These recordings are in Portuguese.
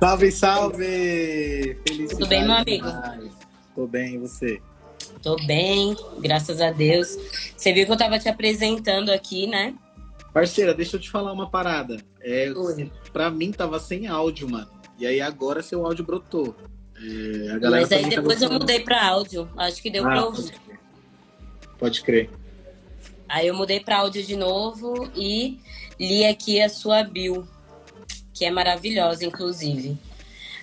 Salve, salve! Felicidade Tudo bem, meu amigo? Tô bem, e você? Tô bem, graças a Deus. Você viu que eu tava te apresentando aqui, né? Parceira, deixa eu te falar uma parada. É, Oi. pra mim tava sem áudio, mano. E aí agora seu áudio brotou. É, Mas aí tá depois eu mudei pra áudio. Acho que deu Ah, pra ouvir. Pode crer. Aí eu mudei pra áudio de novo e li aqui a sua bio, que é maravilhosa, inclusive.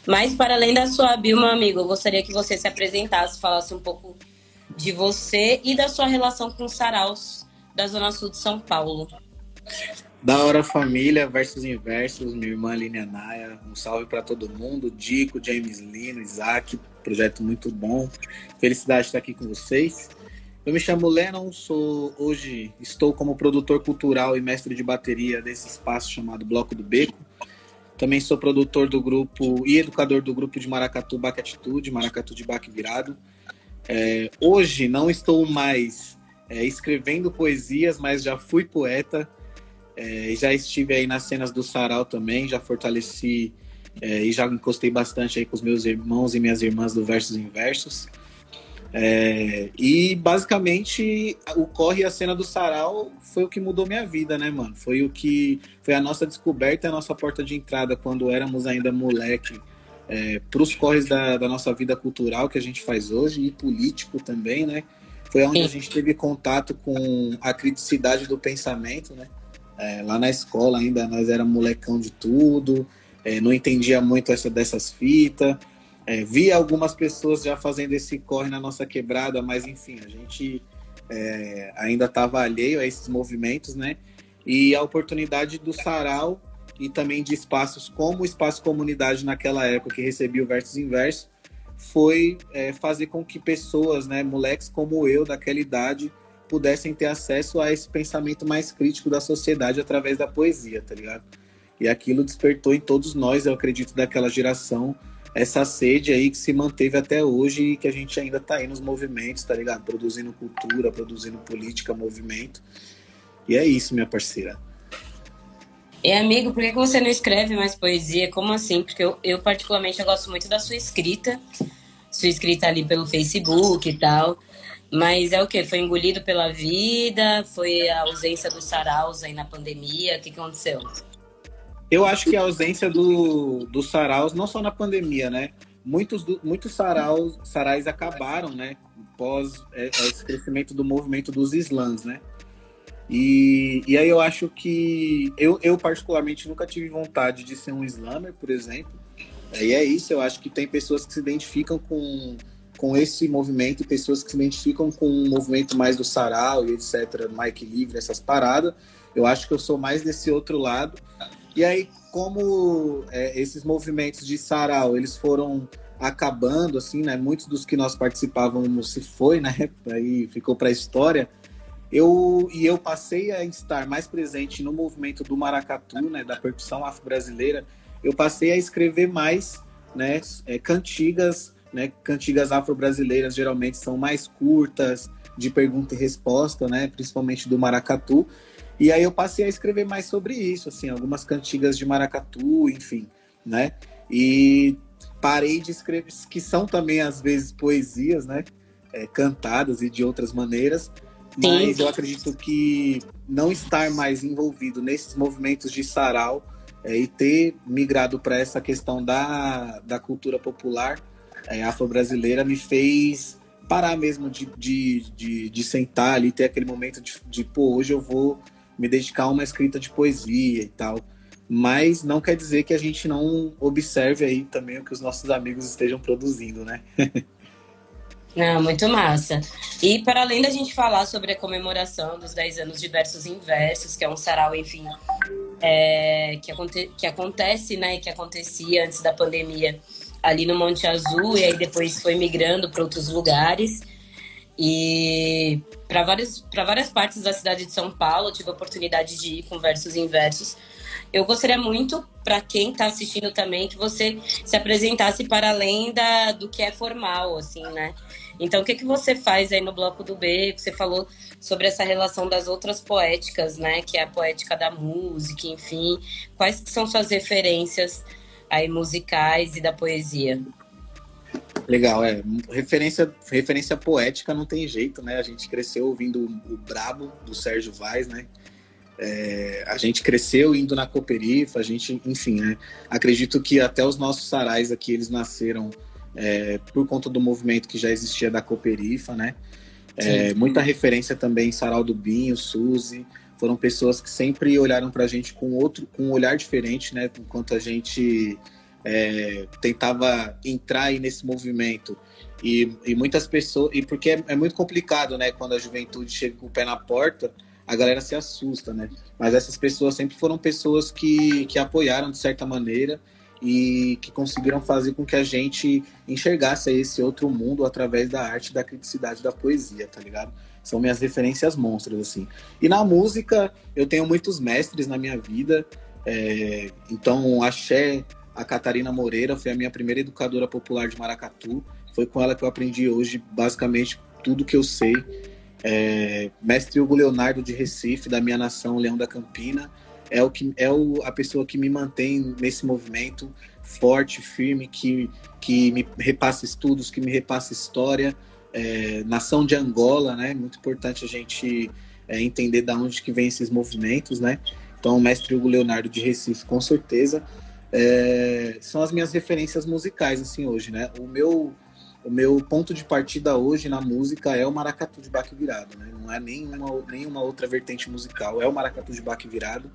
Mas para além da sua bio, meu amigo, eu gostaria que você se apresentasse, falasse um pouco de você e da sua relação com os saraus da Zona Sul de São Paulo. Da hora família, versus inversos, minha irmã Aline Anaya, um salve pra todo mundo, Dico, James Lino, Isaac, projeto muito bom. Felicidade de estar aqui com vocês. Eu me chamo Lennon, sou hoje estou como produtor cultural e mestre de bateria desse espaço chamado Bloco do Beco. Também sou produtor do grupo e educador do grupo de Maracatu Baque Atitude, Maracatu de Baque Virado. É, hoje não estou mais é, escrevendo poesias, mas já fui poeta. É, já estive aí nas cenas do Sarau também, já fortaleci é, e já encostei bastante aí com os meus irmãos e minhas irmãs do Versos Inversos. É, e basicamente o corre e a cena do Sarau foi o que mudou minha vida, né, mano? Foi o que foi a nossa descoberta, a nossa porta de entrada quando éramos ainda moleque é, para os corres da, da nossa vida cultural que a gente faz hoje e político também, né? Foi onde Sim. a gente teve contato com a criticidade do pensamento, né? É, lá na escola ainda nós era molecão de tudo, é, não entendia muito essa dessas fitas. É, via algumas pessoas já fazendo esse corre na nossa quebrada, mas enfim, a gente é, ainda estava alheio a esses movimentos, né? E a oportunidade do sarau e também de espaços como o Espaço Comunidade naquela época que recebia o Versus Inverso, foi é, fazer com que pessoas, né, moleques como eu, daquela idade, pudessem ter acesso a esse pensamento mais crítico da sociedade através da poesia, tá ligado? E aquilo despertou em todos nós, eu acredito, daquela geração, essa sede aí que se manteve até hoje e que a gente ainda tá aí nos movimentos, tá ligado? Produzindo cultura, produzindo política, movimento. E é isso, minha parceira. E amigo, por que que você não escreve mais poesia? Como assim? Porque eu, eu particularmente eu gosto muito da sua escrita, sua escrita ali pelo Facebook e tal. Mas é o que? Foi engolido pela vida? Foi a ausência dos saraus aí na pandemia? O que, que aconteceu? Eu acho que a ausência do, dos saraus, não só na pandemia, né? Muitos, muitos saraus, sarais acabaram, né? Pós é, esse crescimento do movimento dos slams, né? E, e aí eu acho que eu, eu particularmente nunca tive vontade de ser um slammer, por exemplo. E é isso, eu acho que tem pessoas que se identificam com, com esse movimento e pessoas que se identificam com o movimento mais do sarau e etc, Mike Livre, essas paradas. Eu acho que eu sou mais desse outro lado. E aí, como é, esses movimentos de sarau, eles foram acabando, assim, né? Muitos dos que nós participávamos se foi, né? Aí ficou para a história. Eu e eu passei a estar mais presente no movimento do maracatu, né? Da percussão afro-brasileira. Eu passei a escrever mais, né? é, cantigas, né? Cantigas afro-brasileiras geralmente são mais curtas, de pergunta e resposta, né? Principalmente do maracatu. E aí eu passei a escrever mais sobre isso, assim, algumas cantigas de maracatu, enfim, né? E parei de escrever, que são também às vezes poesias, né? É, cantadas e de outras maneiras. Mas Sim. eu acredito que não estar mais envolvido nesses movimentos de sarau é, e ter migrado para essa questão da, da cultura popular é, afro-brasileira me fez parar mesmo de, de, de, de sentar ali, ter aquele momento de, de, pô, hoje eu vou me dedicar a uma escrita de poesia e tal. Mas não quer dizer que a gente não observe aí também o que os nossos amigos estejam produzindo, né? Não, muito massa. E para além da gente falar sobre a comemoração dos 10 anos de Versos Inversos, que é um sarau, enfim, é, que, aconte que acontece, né, que acontecia antes da pandemia ali no Monte Azul, e aí depois foi migrando para outros lugares. E para várias, várias partes da cidade de São Paulo, tive a oportunidade de ir com Versos Inversos. Eu gostaria muito, para quem está assistindo também, que você se apresentasse para além da, do que é formal, assim, né? Então, o que, que você faz aí no Bloco do B? Você falou sobre essa relação das outras poéticas, né? Que é a poética da música, enfim. Quais que são suas referências aí musicais e da poesia. Legal, é. Referência, referência poética não tem jeito, né? A gente cresceu ouvindo o Brabo, do Sérgio Vaz, né? É, a gente cresceu indo na Cooperifa, a gente, enfim, né? Acredito que até os nossos sarais aqui, eles nasceram é, por conta do movimento que já existia da Cooperifa, né? É, muita referência também, Sarau do Binho, Suzy, foram pessoas que sempre olharam para a gente com outro, com um olhar diferente, né? Enquanto a gente é, tentava entrar aí nesse movimento. E, e muitas pessoas, e porque é, é, muito complicado, né? Quando a juventude chega com o pé na porta, a galera se assusta, né? Mas essas pessoas sempre foram pessoas que, que apoiaram de certa maneira e que conseguiram fazer com que a gente enxergasse esse outro mundo através da arte, da criticidade da poesia, tá ligado? São minhas referências monstras, assim. E na música, eu tenho muitos mestres na minha vida. É, então, Axé, a Catarina Moreira foi a minha primeira educadora popular de Maracatu. Foi com ela que eu aprendi hoje, basicamente, tudo que eu sei. É, mestre Hugo Leonardo de Recife, da minha nação, Leão da Campina é o que é o, a pessoa que me mantém nesse movimento forte, firme, que, que me repassa estudos, que me repassa história. É, nação de Angola, né? Muito importante a gente é, entender da onde que vem esses movimentos, né? Então, o mestre Hugo Leonardo de Recife, com certeza, é, são as minhas referências musicais, assim, hoje, né? O meu, o meu ponto de partida hoje na música é o maracatu de baque virado, né? Não é nenhuma, nenhuma outra vertente musical, é o maracatu de baque virado.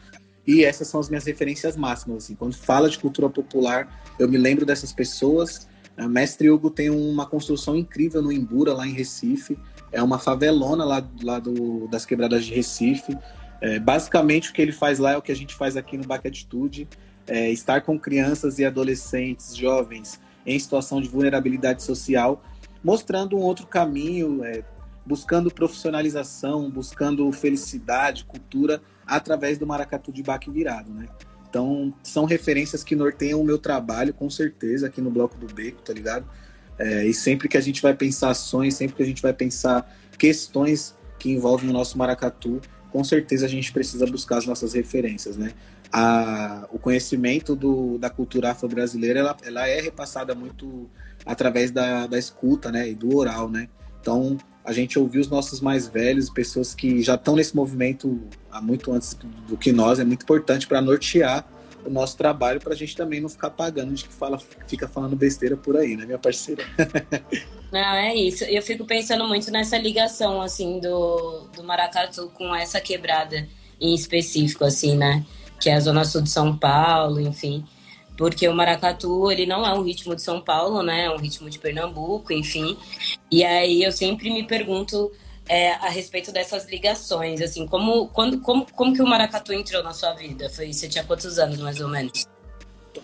E essas são as minhas referências máximas. Assim. Quando fala de cultura popular, eu me lembro dessas pessoas. A Mestre Hugo tem uma construção incrível no Imbura, lá em Recife. É uma favelona lá, lá do, das quebradas de Recife. É, basicamente, o que ele faz lá é o que a gente faz aqui no Baque Atitude. É estar com crianças e adolescentes, jovens, em situação de vulnerabilidade social, mostrando um outro caminho, é, buscando profissionalização, buscando felicidade, cultura, através do maracatu de baque virado, né? Então, são referências que norteiam o meu trabalho, com certeza, aqui no Bloco do Beco, tá ligado? É, e sempre que a gente vai pensar ações, sempre que a gente vai pensar questões que envolvem o nosso maracatu, com certeza a gente precisa buscar as nossas referências, né? A, o conhecimento do, da cultura afro-brasileira, ela, ela é repassada muito através da, da escuta, né? E do oral, né? Então, a gente ouvir os nossos mais velhos, pessoas que já estão nesse movimento há muito antes do que nós, é muito importante para nortear o nosso trabalho, para a gente também não ficar pagando de que fala, fica falando besteira por aí, né, minha parceira? Não, é isso. Eu fico pensando muito nessa ligação, assim, do, do Maracatu com essa quebrada em específico, assim, né? Que é a Zona Sul de São Paulo, enfim porque o maracatu ele não é um ritmo de São Paulo, né? É um ritmo de Pernambuco, enfim. E aí eu sempre me pergunto é, a respeito dessas ligações, assim, como, quando, como, como que o maracatu entrou na sua vida? Foi, você tinha quantos anos, mais ou menos?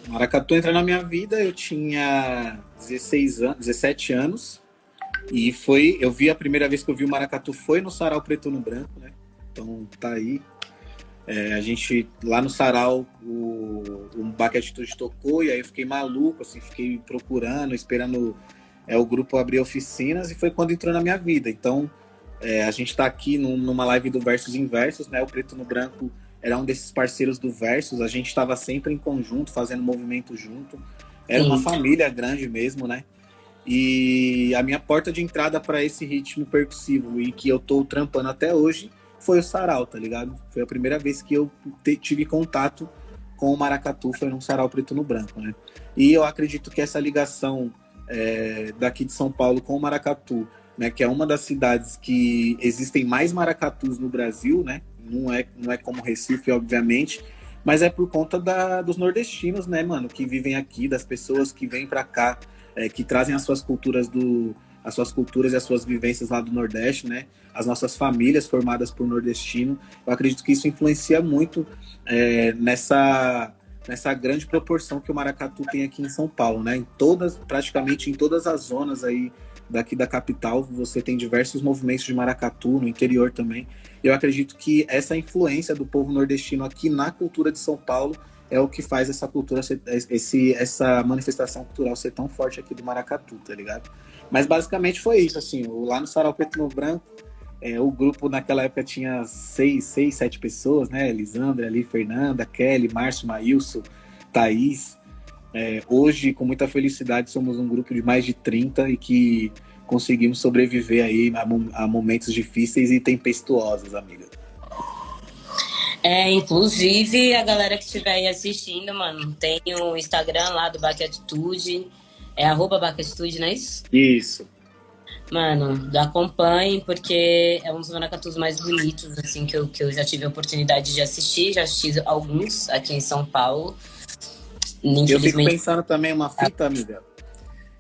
Maracatu entrou na minha vida, eu tinha 16 anos, 17 anos. E foi, eu vi a primeira vez que eu vi o maracatu foi no Sarau Preto no Branco, né? Então tá aí, é, a gente, lá no Sarau, o, o Baque Atitude tocou e aí eu fiquei maluco, assim, fiquei procurando, esperando é, o grupo abrir oficinas e foi quando entrou na minha vida. Então, é, a gente está aqui num, numa live do Versos Inversos, né? O Preto no Branco era um desses parceiros do Versos, a gente estava sempre em conjunto, fazendo movimento junto. Era Sim. uma família grande mesmo, né? E a minha porta de entrada para esse ritmo percussivo e que eu tô trampando até hoje foi o sarau, tá ligado? Foi a primeira vez que eu tive contato com o maracatu, foi num sarau preto no branco, né? E eu acredito que essa ligação é, daqui de São Paulo com o maracatu, né, que é uma das cidades que existem mais maracatus no Brasil, né? Não é, não é como Recife, obviamente, mas é por conta da, dos nordestinos, né, mano, que vivem aqui, das pessoas que vêm para cá, é, que trazem as suas culturas do, as suas culturas e as suas vivências lá do Nordeste, né? As nossas famílias formadas por nordestino. Eu acredito que isso influencia muito é, nessa nessa grande proporção que o maracatu tem aqui em São Paulo, né? Em todas, praticamente em todas as zonas aí daqui da capital, você tem diversos movimentos de maracatu no interior também. Eu acredito que essa influência do povo nordestino aqui na cultura de São Paulo é o que faz essa cultura, esse, essa manifestação cultural ser tão forte aqui do maracatu, tá ligado? Mas basicamente foi isso, assim, lá no Sarau Preto no Branco, é, o grupo naquela época tinha seis, seis, sete pessoas, né? Elisandra ali, Fernanda, Kelly, Márcio, Maílson, Thaís. É, hoje, com muita felicidade, somos um grupo de mais de 30 e que conseguimos sobreviver aí a, a momentos difíceis e tempestuosos, amiga. É, inclusive, a galera que estiver aí assistindo, mano, tem o Instagram lá do Baque Atitude. É arroba Baque Atitude, não é isso? Isso. Mano, acompanhe, porque é um dos maracatus mais bonitos, assim, que eu, que eu já tive a oportunidade de assistir. Já assisti alguns aqui em São Paulo. Eu fico pensando também uma fita, amiga.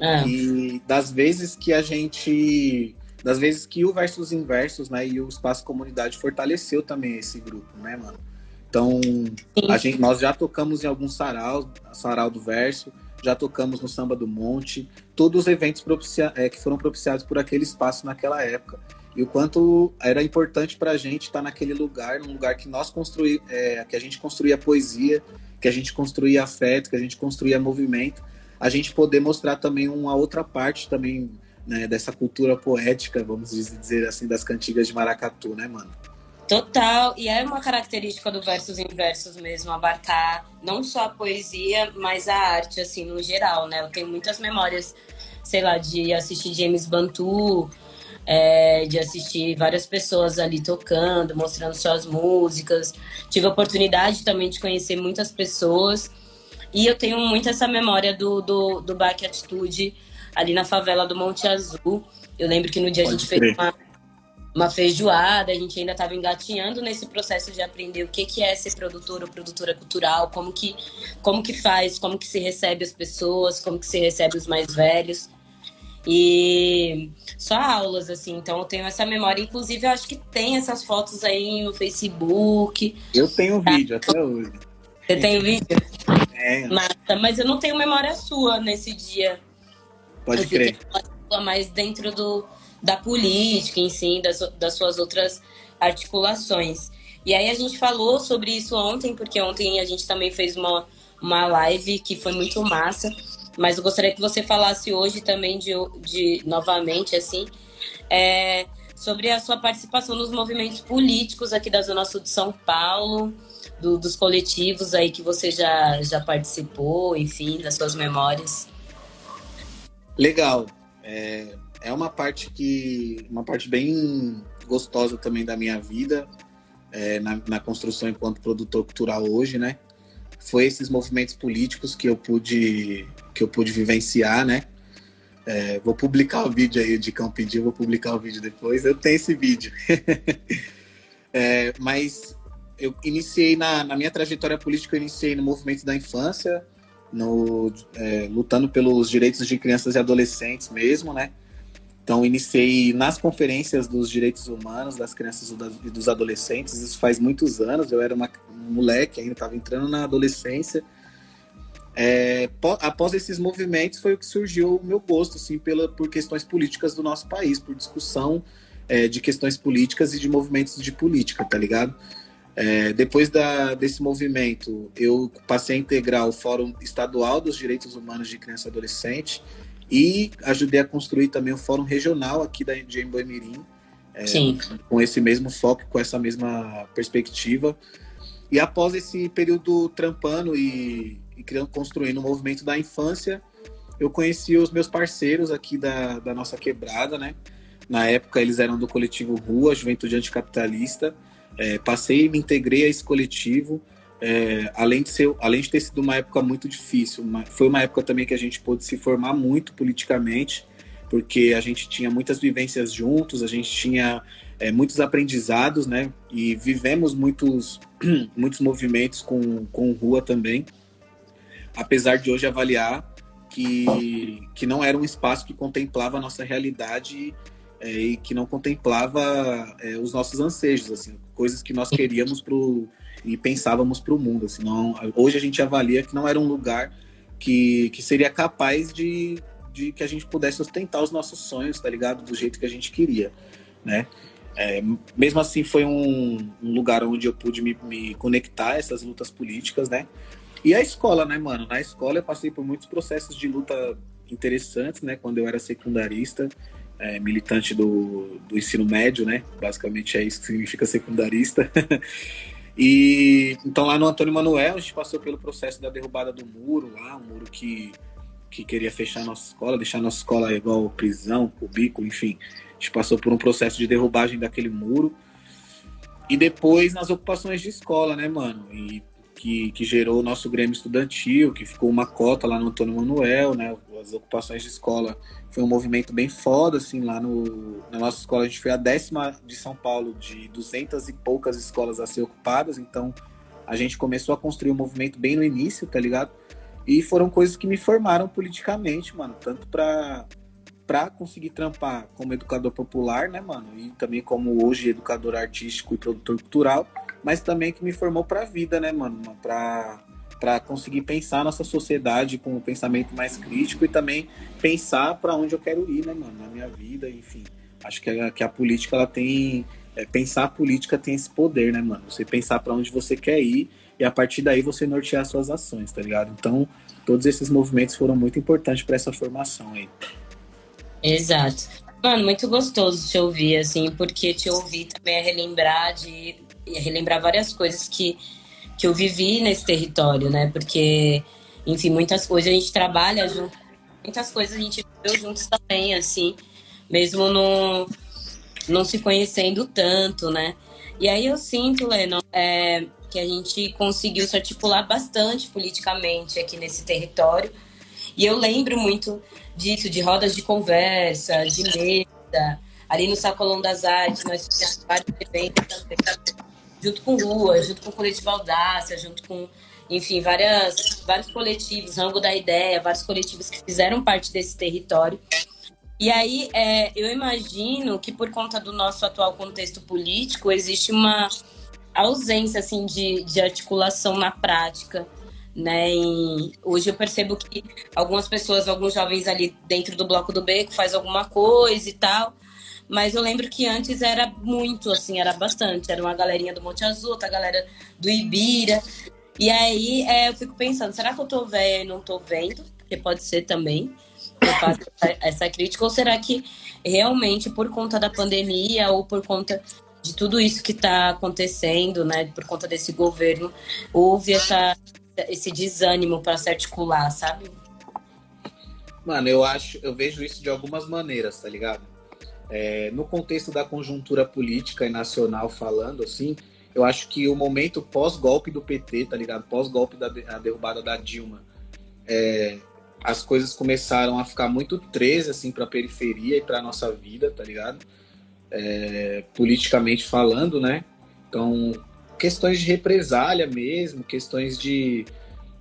Ah. E das vezes que a gente. Das vezes que o Versus Inversos, né, e o Espaço Comunidade fortaleceu também esse grupo, né, mano? Então, a gente, nós já tocamos em alguns sarau, sarau do verso, já tocamos no Samba do Monte, todos os eventos é, que foram propiciados por aquele espaço naquela época. E o quanto era importante para a gente estar tá naquele lugar, num lugar que nós construí, é, que a gente construía poesia, que a gente construía afeto, que a gente construía movimento, a gente poder mostrar também uma outra parte também né, dessa cultura poética, vamos dizer assim, das cantigas de maracatu, né, mano? Total, e é uma característica do versos inversos mesmo, abarcar não só a poesia, mas a arte, assim, no geral, né? Eu tenho muitas memórias, sei lá, de assistir James Bantu, é, de assistir várias pessoas ali tocando, mostrando suas músicas. Tive a oportunidade também de conhecer muitas pessoas. E eu tenho muito essa memória do, do, do Baque Atitude ali na favela do Monte Azul. Eu lembro que no dia Pode a gente crer. fez uma uma feijoada, a gente ainda estava engatinhando nesse processo de aprender o que, que é ser produtor ou produtora cultural, como que, como que faz, como que se recebe as pessoas, como que se recebe os mais velhos. E só aulas, assim, então eu tenho essa memória. Inclusive, eu acho que tem essas fotos aí no Facebook. Eu tenho tá? vídeo até hoje. Você tem vídeo? É. Mata, mas eu não tenho memória sua nesse dia. Pode eu crer. Mais dentro do, da política, em si, das, das suas outras articulações. E aí a gente falou sobre isso ontem, porque ontem a gente também fez uma, uma live que foi muito massa. Mas eu gostaria que você falasse hoje também de, de novamente, assim, é, sobre a sua participação nos movimentos políticos aqui da Zona Sul de São Paulo, do, dos coletivos aí que você já, já participou, enfim, das suas memórias. Legal. É, é uma parte que uma parte bem gostosa também da minha vida é, na, na, construção enquanto produtor cultural hoje, né? Foi esses movimentos políticos que eu pude que eu pude vivenciar, né? É, vou publicar o vídeo aí de Cão Pediu, vou publicar o vídeo depois. Eu tenho esse vídeo. é, mas eu iniciei na, na, minha trajetória política, eu iniciei no movimento da infância, no, é, lutando pelos direitos de crianças e adolescentes mesmo, né? Então, iniciei nas conferências dos direitos humanos das crianças e dos adolescentes. Isso faz muitos anos. Eu era uma, um moleque, ainda estava entrando na adolescência. É, após esses movimentos, foi o que surgiu o meu gosto, assim, pela, por questões políticas do nosso país, por discussão é, de questões políticas e de movimentos de política, tá ligado? É, depois da, desse movimento, eu passei a integrar o Fórum Estadual dos Direitos Humanos de Criança e Adolescente e ajudei a construir também o fórum regional aqui da de Emboimirim, é, com esse mesmo foco, com essa mesma perspectiva. E após esse período trampando e, e criando, construindo o movimento da infância, eu conheci os meus parceiros aqui da, da nossa quebrada, né? Na época eles eram do coletivo Rua, Juventude Anticapitalista. É, passei e me integrei a esse coletivo é, além, de ser, além de ter sido uma época muito difícil, uma, foi uma época também que a gente pôde se formar muito politicamente, porque a gente tinha muitas vivências juntos, a gente tinha é, muitos aprendizados, né? E vivemos muitos, muitos movimentos com, com rua também. Apesar de hoje avaliar que, que não era um espaço que contemplava a nossa realidade é, e que não contemplava é, os nossos anseios, assim, coisas que nós queríamos para e pensávamos para o mundo. Assim, não, hoje a gente avalia que não era um lugar que, que seria capaz de, de que a gente pudesse sustentar os nossos sonhos, tá ligado? Do jeito que a gente queria, né? É, mesmo assim, foi um, um, lugar onde eu pude me, me conectar a essas lutas políticas, né? E a escola, né, mano? Na escola eu passei por muitos processos de luta interessantes, né? Quando eu era secundarista, é, militante do, do ensino médio, né? Basicamente é isso que significa secundarista. E então lá no Antônio Manuel a gente passou pelo processo da derrubada do muro lá, um muro que, que queria fechar nossa escola, deixar nossa escola igual prisão, cubículo, enfim. A gente passou por um processo de derrubagem daquele muro. E depois nas ocupações de escola, né, mano? E que, que gerou o nosso Grêmio Estudantil, que ficou uma cota lá no Antônio Manuel, né? As ocupações de escola foi um movimento bem foda, assim, lá no, na nossa escola. A gente foi a décima de São Paulo de duzentas e poucas escolas a ser ocupadas, então a gente começou a construir um movimento bem no início, tá ligado? E foram coisas que me formaram politicamente, mano, tanto para para conseguir trampar como educador popular, né, mano, e também como hoje educador artístico e produtor cultural, mas também que me formou para a vida, né, mano? Para para conseguir pensar nossa sociedade com um pensamento mais crítico e também pensar para onde eu quero ir, né, mano, na minha vida, enfim. Acho que a, que a política ela tem é, pensar a política tem esse poder, né, mano? Você pensar para onde você quer ir e a partir daí você nortear suas ações, tá ligado? Então, todos esses movimentos foram muito importantes para essa formação aí. Exato. Mano, muito gostoso te ouvir, assim, porque te ouvir também é relembrar de relembrar várias coisas que, que eu vivi nesse território, né? Porque, enfim, muitas coisas a gente trabalha junto, muitas coisas a gente viveu juntos também, assim, mesmo não, não se conhecendo tanto, né? E aí eu sinto, Leno, é, que a gente conseguiu se articular bastante politicamente aqui nesse território. E eu lembro muito disso, de rodas de conversa, de mesa, ali no Sacolão das Artes, nós fizemos vários eventos também junto com Lua, junto com o Coletivo Audácia, junto com, enfim, várias, vários coletivos, Rango da Ideia, vários coletivos que fizeram parte desse território. E aí, é, eu imagino que por conta do nosso atual contexto político, existe uma ausência, assim, de, de articulação na prática, né? E hoje eu percebo que algumas pessoas, alguns jovens ali dentro do Bloco do Beco faz alguma coisa e tal, mas eu lembro que antes era muito, assim, era bastante. Era uma galerinha do Monte Azul, outra galera do Ibira. E aí é, eu fico pensando, será que eu tô velha e não tô vendo? Porque pode ser também. Eu faço essa crítica. Ou será que realmente, por conta da pandemia ou por conta de tudo isso que está acontecendo, né, por conta desse governo, houve essa, esse desânimo para se articular, sabe? Mano, eu acho, eu vejo isso de algumas maneiras, tá ligado? É, no contexto da conjuntura política e nacional falando, assim, eu acho que o momento pós-golpe do PT, tá ligado? Pós-golpe da derrubada da Dilma, é, as coisas começaram a ficar muito três, assim, pra periferia e pra nossa vida, tá ligado? É, politicamente falando, né? Então, questões de represália mesmo, questões de.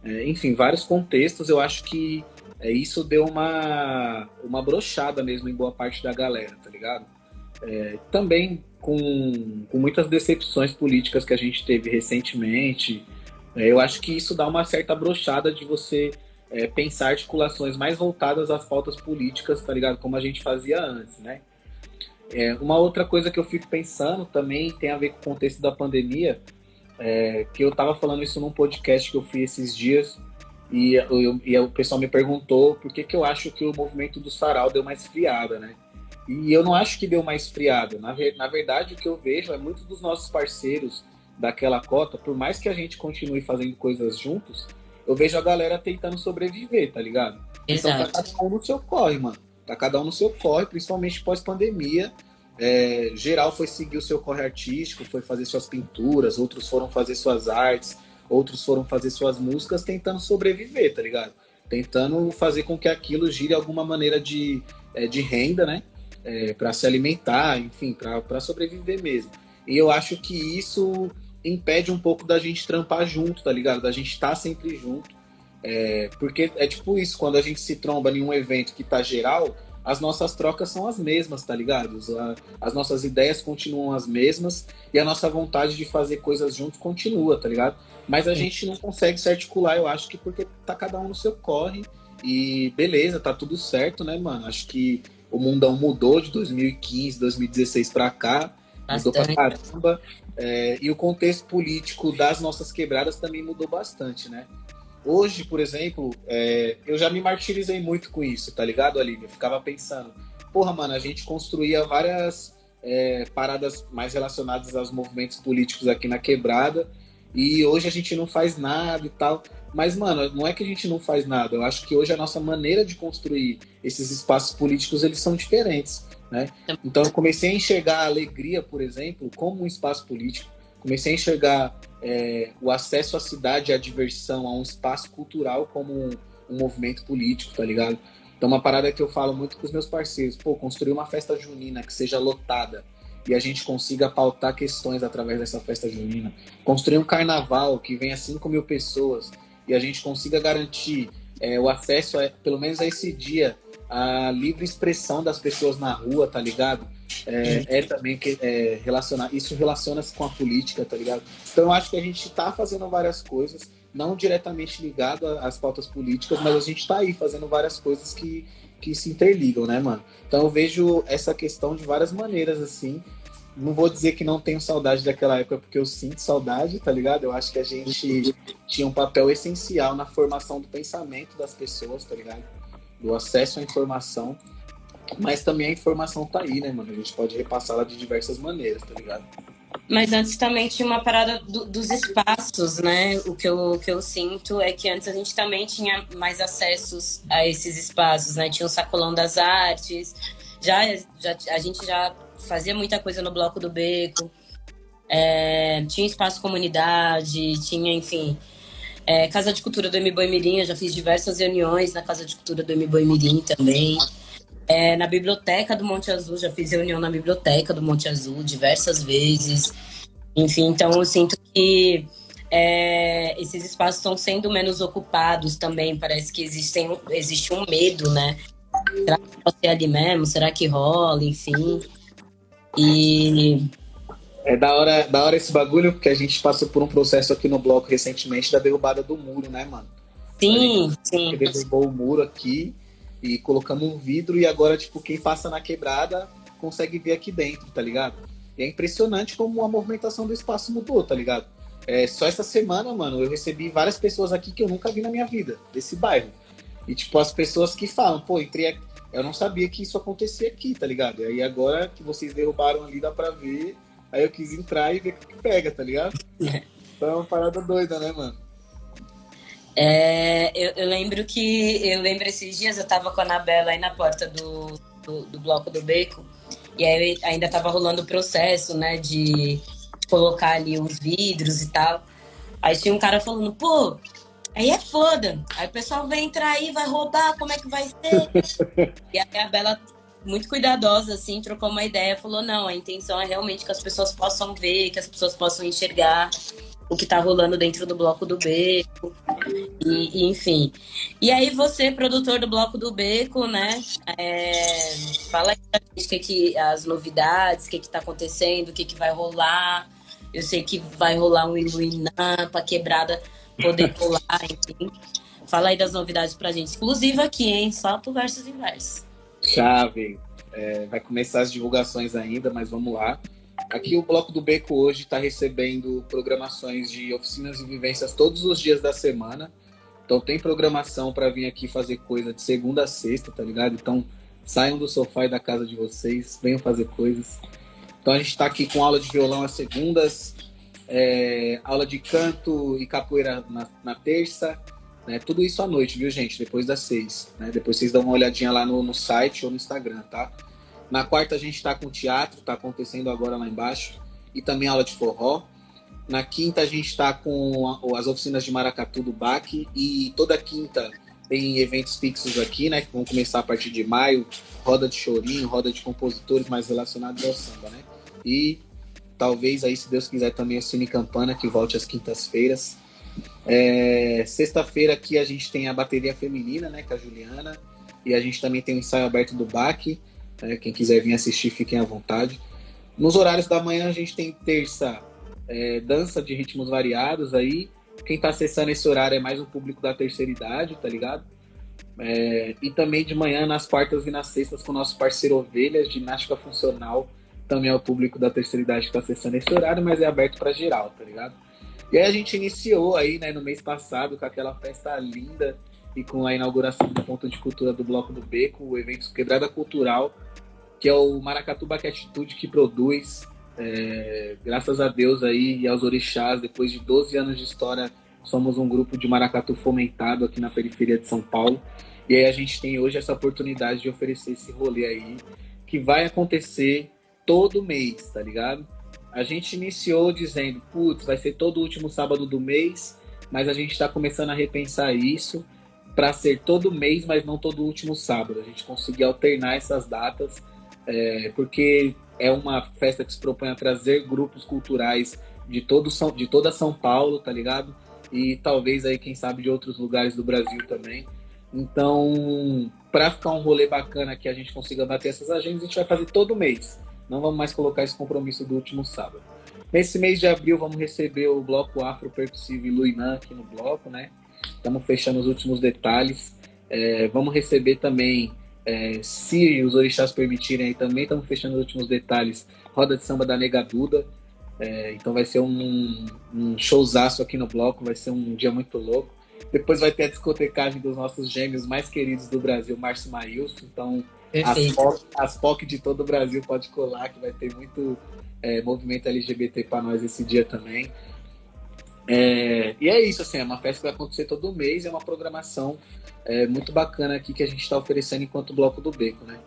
É, enfim, vários contextos, eu acho que é, isso deu uma, uma brochada mesmo em boa parte da galera, tá ligado? É, também com, com muitas decepções políticas que a gente teve recentemente, é, eu acho que isso dá uma certa brochada de você é, pensar articulações mais voltadas às pautas políticas, tá ligado? Como a gente fazia antes, né? É, uma outra coisa que eu fico pensando também tem a ver com o contexto da pandemia, é, que eu tava falando isso num podcast que eu fiz esses dias, e, eu, e o pessoal me perguntou por que, que eu acho que o movimento do sarau deu mais friada, né? E eu não acho que deu mais friada. Na, na verdade, o que eu vejo é muitos dos nossos parceiros daquela cota, por mais que a gente continue fazendo coisas juntos, eu vejo a galera tentando sobreviver, tá ligado? Exato. Então tá cada um no seu corre, mano. Tá cada um no seu corre, principalmente pós-pandemia. É, geral foi seguir o seu corre artístico, foi fazer suas pinturas, outros foram fazer suas artes, outros foram fazer suas músicas tentando sobreviver, tá ligado? Tentando fazer com que aquilo gire alguma maneira de, é, de renda, né? É, para se alimentar, enfim, para sobreviver mesmo. E eu acho que isso impede um pouco da gente trampar junto, tá ligado? Da gente estar tá sempre junto. É, porque é tipo isso, quando a gente se tromba em um evento que tá geral, as nossas trocas são as mesmas, tá ligado? As nossas ideias continuam as mesmas e a nossa vontade de fazer coisas juntos continua, tá ligado? Mas a gente não consegue se articular, eu acho que porque tá cada um no seu corre e beleza, tá tudo certo, né, mano? Acho que o mundão mudou de 2015, 2016 para cá, bastante. mudou pra caramba. É, e o contexto político das nossas quebradas também mudou bastante, né? Hoje, por exemplo, é, eu já me martirizei muito com isso, tá ligado, Aline? Eu ficava pensando, porra, mano, a gente construía várias é, paradas mais relacionadas aos movimentos políticos aqui na quebrada E hoje a gente não faz nada e tal. Mas, mano, não é que a gente não faz nada. Eu acho que hoje a nossa maneira de construir esses espaços políticos, eles são diferentes, né? Então eu comecei a enxergar a alegria, por exemplo, como um espaço político. Comecei a enxergar é, o acesso à cidade, à diversão, a um espaço cultural como um, um movimento político, tá ligado? Então uma parada que eu falo muito com os meus parceiros, pô, construir uma festa junina que seja lotada, e a gente consiga pautar questões através dessa festa junina. Construir um carnaval que venha 5 mil pessoas e a gente consiga garantir é, o acesso, a, pelo menos a esse dia, a livre expressão das pessoas na rua, tá ligado? É, é também que é, relacionar, isso relaciona-se com a política, tá ligado? Então eu acho que a gente está fazendo várias coisas, não diretamente ligado às pautas políticas, mas a gente está aí fazendo várias coisas que, que se interligam, né, mano? Então eu vejo essa questão de várias maneiras, assim, não vou dizer que não tenho saudade daquela época, porque eu sinto saudade, tá ligado? Eu acho que a gente tinha um papel essencial na formação do pensamento das pessoas, tá ligado? Do acesso à informação. Mas também a informação tá aí, né, mano? A gente pode repassá-la de diversas maneiras, tá ligado? Mas antes também tinha uma parada do, dos espaços, né? O que, eu, o que eu sinto é que antes a gente também tinha mais acessos a esses espaços, né? Tinha o Sacolão das Artes, já, já a gente já fazia muita coisa no Bloco do Beco, é, tinha espaço comunidade, tinha, enfim, é, Casa de Cultura do MBoi Mirim, eu já fiz diversas reuniões na Casa de Cultura do MBoi Mirim também. É, na Biblioteca do Monte Azul, já fiz reunião na Biblioteca do Monte Azul diversas vezes. Enfim, então eu sinto que é, esses espaços estão sendo menos ocupados também. Parece que existem, existe um medo, né? Será que ser ali mesmo? Será que rola? Enfim. E. É da hora, da hora esse bagulho, porque a gente passou por um processo aqui no bloco recentemente da derrubada do muro, né, mano? Sim, sim. derrubou o muro aqui e colocamos um vidro, e agora, tipo, quem passa na quebrada consegue ver aqui dentro, tá ligado? E é impressionante como a movimentação do espaço mudou, tá ligado? É, só essa semana, mano, eu recebi várias pessoas aqui que eu nunca vi na minha vida, desse bairro. E, tipo, as pessoas que falam, pô, entrei aqui eu não sabia que isso acontecia aqui, tá ligado? E aí agora que vocês derrubaram ali, dá pra ver. Aí eu quis entrar e ver o que pega, tá ligado? Então é uma parada doida, né, mano? É, eu, eu, lembro que. Eu lembro esses dias, eu tava com a Anabela aí na porta do, do, do Bloco do Beco. E aí ainda tava rolando o processo, né, de, de colocar ali os vidros e tal. Aí tinha um cara falando, pô, Aí é foda. Aí o pessoal vai entrar aí, vai roubar, como é que vai ser? e aí a Bela, muito cuidadosa, assim, trocou uma ideia, falou: não, a intenção é realmente que as pessoas possam ver, que as pessoas possam enxergar o que tá rolando dentro do bloco do beco. E, e enfim. E aí, você, produtor do bloco do beco, né? É, fala aí pra gente que, que, as novidades, o que, que tá acontecendo, o que, que vai rolar. Eu sei que vai rolar um Iluinar pra quebrada poder colar, enfim. Fala aí das novidades pra gente. Exclusiva aqui, hein? Só pro Versus Inverso. Chave. É, vai começar as divulgações ainda, mas vamos lá. Aqui o Bloco do Beco hoje está recebendo programações de oficinas e vivências todos os dias da semana. Então tem programação para vir aqui fazer coisa de segunda a sexta, tá ligado? Então saiam do sofá e da casa de vocês, venham fazer coisas. Então a gente está aqui com aula de violão às segundas, é, aula de canto e capoeira na, na terça, né? Tudo isso à noite, viu, gente? Depois das seis. Né? Depois vocês dão uma olhadinha lá no, no site ou no Instagram, tá? Na quarta a gente está com teatro, está acontecendo agora lá embaixo, e também aula de forró. Na quinta a gente está com as oficinas de maracatu do BAC e toda quinta tem eventos fixos aqui, né? Que vão começar a partir de maio, roda de chorinho, roda de compositores mais relacionados ao samba, né? E Talvez aí, se Deus quiser, também o Cine Campana, que volte às quintas-feiras. É, Sexta-feira aqui a gente tem a bateria feminina, né, com a Juliana. E a gente também tem o ensaio aberto do BAC. Né, quem quiser vir assistir, fiquem à vontade. Nos horários da manhã a gente tem terça é, dança de ritmos variados aí. Quem está acessando esse horário é mais o público da terceira idade, tá ligado? É, e também de manhã, nas quartas e nas sextas, com o nosso parceiro Ovelhas, ginástica funcional, também é o público da terceira idade que está acessando esse horário, mas é aberto para geral, tá ligado? E aí a gente iniciou aí, né, no mês passado, com aquela festa linda e com a inauguração do ponto de cultura do Bloco do Beco, o evento Quebrada Cultural, que é o Maracatu Atitude que produz. É, graças a Deus aí e aos orixás, depois de 12 anos de história, somos um grupo de maracatu fomentado aqui na periferia de São Paulo. E aí a gente tem hoje essa oportunidade de oferecer esse rolê aí, que vai acontecer todo mês, tá ligado? A gente iniciou dizendo, putz, vai ser todo último sábado do mês, mas a gente está começando a repensar isso para ser todo mês, mas não todo último sábado. A gente conseguir alternar essas datas, é, porque é uma festa que se propõe a trazer grupos culturais de, todo São, de toda São Paulo, tá ligado? E talvez aí, quem sabe, de outros lugares do Brasil também. Então, para ficar um rolê bacana que a gente consiga bater essas agendas, a gente vai fazer todo mês. Não vamos mais colocar esse compromisso do último sábado. Nesse mês de abril, vamos receber o bloco Afro Percussivo e Luinan aqui no bloco, né? Estamos fechando os últimos detalhes. É, vamos receber também, é, se os orixás permitirem, aí também estamos fechando os últimos detalhes. Roda de samba da Nega Duda. É, então vai ser um, um showzaço aqui no bloco, vai ser um dia muito louco. Depois vai ter a discotecagem dos nossos gêmeos mais queridos do Brasil, Márcio Maílson. Então, as POC, as POC, de todo o Brasil pode colar, que vai ter muito é, movimento LGBT para nós esse dia também. É, e é isso, assim, é uma festa que vai acontecer todo mês, é uma programação é, muito bacana aqui que a gente está oferecendo enquanto Bloco do Beco, né?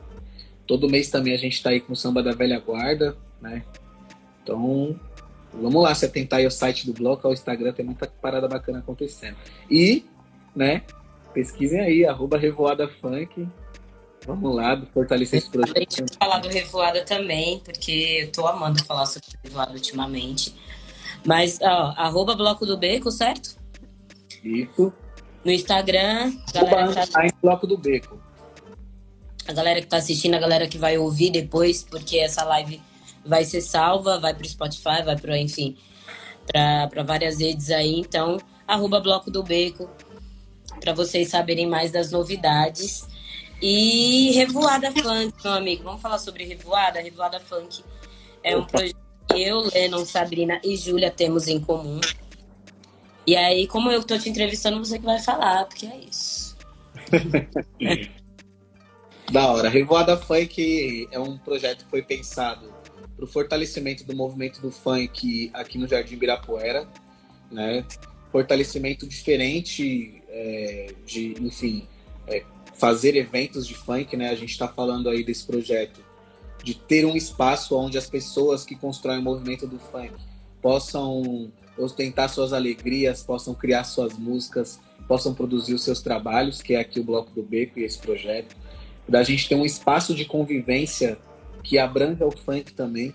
Todo mês também a gente está aí com o Samba da Velha Guarda, né? Então, Vamos lá, se atentar aí ao site do bloco, ao Instagram, tem muita parada bacana acontecendo. E, né, pesquisem aí, arroba Revoada Funk. Vamos lá, fortalecer esse projeto. A gente falar do Revoada também, porque eu tô amando falar sobre Revoada ultimamente. Mas, ó, arroba Bloco do Beco, certo? Isso. No Instagram, galera tá... em Bloco do Beco. A galera que tá assistindo, a galera que vai ouvir depois, porque essa live vai ser salva, vai para o Spotify, vai para, enfim, para várias redes aí. Então, arroba Bloco do Beco, para vocês saberem mais das novidades. E Revoada Funk, meu amigo. Vamos falar sobre Revoada? Revoada Funk é um projeto eu, Lennon, Sabrina e Júlia temos em comum. E aí, como eu tô te entrevistando, você que vai falar, porque é isso. da hora. Revoada Funk é um projeto que foi pensado para o fortalecimento do movimento do funk aqui no Jardim Ibirapuera, né? Fortalecimento diferente é, de, enfim, é, fazer eventos de funk, né? A gente está falando aí desse projeto de ter um espaço onde as pessoas que constroem o movimento do funk possam ostentar suas alegrias, possam criar suas músicas, possam produzir os seus trabalhos, que é aqui o Bloco do Beco e esse projeto. Da gente ter um espaço de convivência que abranja o funk também,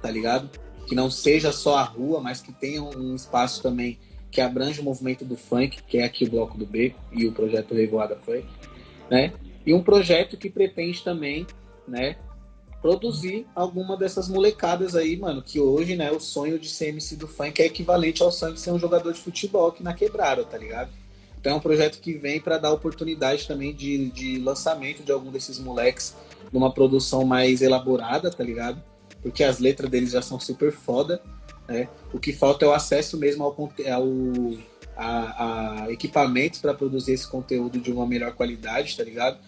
tá ligado? Que não seja só a rua, mas que tenha um espaço também que abrange o movimento do funk, que é aqui o Bloco do Beco e o projeto Revoada Funk, né? E um projeto que pretende também, né, produzir alguma dessas molecadas aí, mano, que hoje, né, o sonho de ser MC do funk é equivalente ao sonho de ser um jogador de futebol aqui na quebrada, tá ligado? Então é um projeto que vem para dar oportunidade também de, de lançamento de algum desses moleques numa produção mais elaborada, tá ligado? Porque as letras deles já são super foda, né? O que falta é o acesso mesmo ao, ao a, a equipamentos para produzir esse conteúdo de uma melhor qualidade, tá ligado?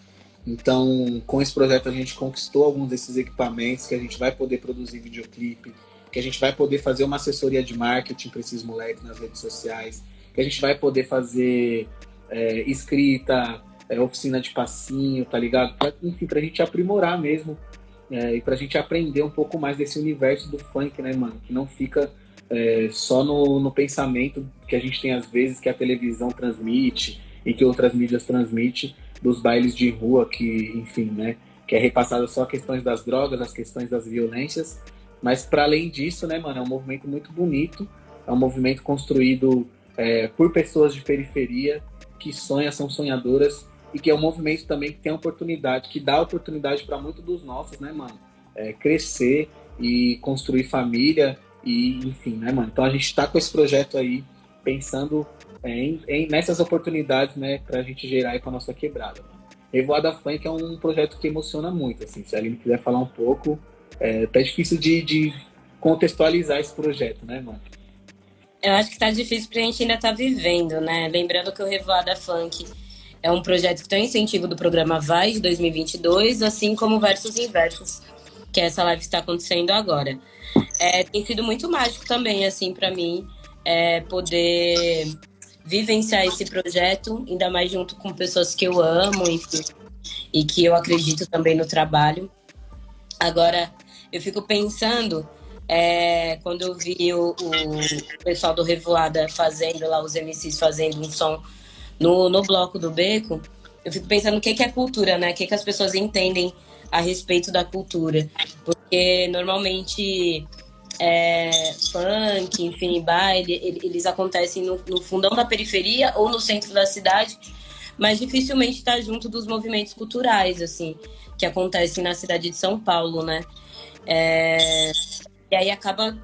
Então, com esse projeto a gente conquistou alguns desses equipamentos que a gente vai poder produzir videoclipe, que a gente vai poder fazer uma assessoria de marketing para esses moleques nas redes sociais, que a gente vai poder fazer é, escrita, é, oficina de passinho, tá ligado? Pra, enfim, pra gente aprimorar mesmo é, e pra gente aprender um pouco mais desse universo do funk, né, mano? Que não fica é, só no, no pensamento que a gente tem às vezes que a televisão transmite e que outras mídias transmitem dos bailes de rua que, enfim, né? Que é repassada só questões das drogas, as questões das violências. Mas para além disso, né, mano, é um movimento muito bonito, é um movimento construído é, por pessoas de periferia que sonham, são sonhadoras e que é um movimento também que tem oportunidade, que dá oportunidade para muitos dos nossos, né, mano? É, crescer e construir família e, enfim, né, mano? Então a gente está com esse projeto aí, pensando em, em, nessas oportunidades, né, para a gente gerar aí com a nossa quebrada. Revoada Funk é um projeto que emociona muito, assim, se a Aline quiser falar um pouco, é, tá difícil de, de contextualizar esse projeto, né, mano? Eu acho que tá difícil pra gente ainda tá vivendo, né? Lembrando que o Revoada Funk é um projeto que tem incentivo do programa Vai de 2022, assim como Versos Inversos, que essa live está acontecendo agora. é, tem sido muito mágico também, assim, para mim, é, poder vivenciar esse projeto, ainda mais junto com pessoas que eu amo, enfim, e que eu acredito também no trabalho. Agora, eu fico pensando, é, quando eu vi o, o, pessoal do Revoada fazendo lá, os MCs fazendo um som no, no bloco do Beco, eu fico pensando o que, que é cultura, né? O que, que as pessoas entendem a respeito da cultura. Porque normalmente é, funk, enfim, baile, eles acontecem no, no, fundão da periferia ou no centro da cidade, mas dificilmente está junto dos movimentos culturais, assim, que acontecem na cidade de São Paulo, né? É, e aí acaba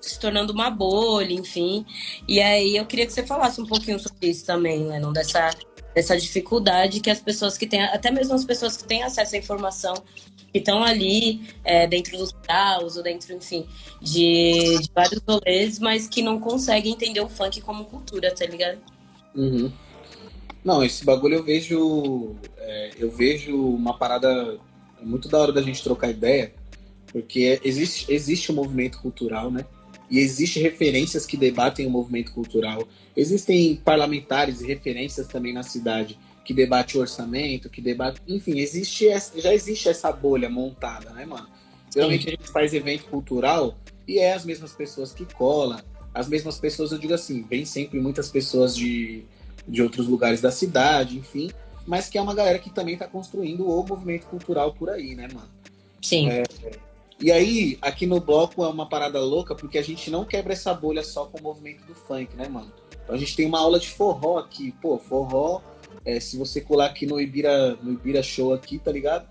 se tornando uma bolha, enfim. E aí eu queria que você falasse um pouquinho sobre isso também, Lennon, dessa, dessa dificuldade que as pessoas que têm, até mesmo as pessoas que têm acesso à informação, que estão ali é, dentro dos caos, ou dentro, enfim, de, de, vários rolês, mas que não conseguem entender o funk como cultura, tá ligado? Uhum. Não, esse bagulho eu vejo. É, eu vejo uma parada muito da hora da gente trocar ideia, porque existe, existe um movimento cultural, né? E existe referências que debatem o movimento cultural. Existem parlamentares e referências também na cidade que debate o orçamento, que debate. Enfim, existe já existe essa bolha montada, né, mano? Geralmente a gente faz evento cultural e é as mesmas pessoas que colam, as mesmas pessoas, eu digo assim, vem sempre muitas pessoas de, de outros lugares da cidade, enfim, mas que é uma galera que também está construindo o movimento cultural por aí, né, mano? Sim. É, e aí, aqui no bloco é uma parada louca, porque a gente não quebra essa bolha só com o movimento do funk, né, mano? Então a gente tem uma aula de forró aqui, pô, forró é, se você colar aqui no Ibira, no Ibira Show aqui, tá ligado?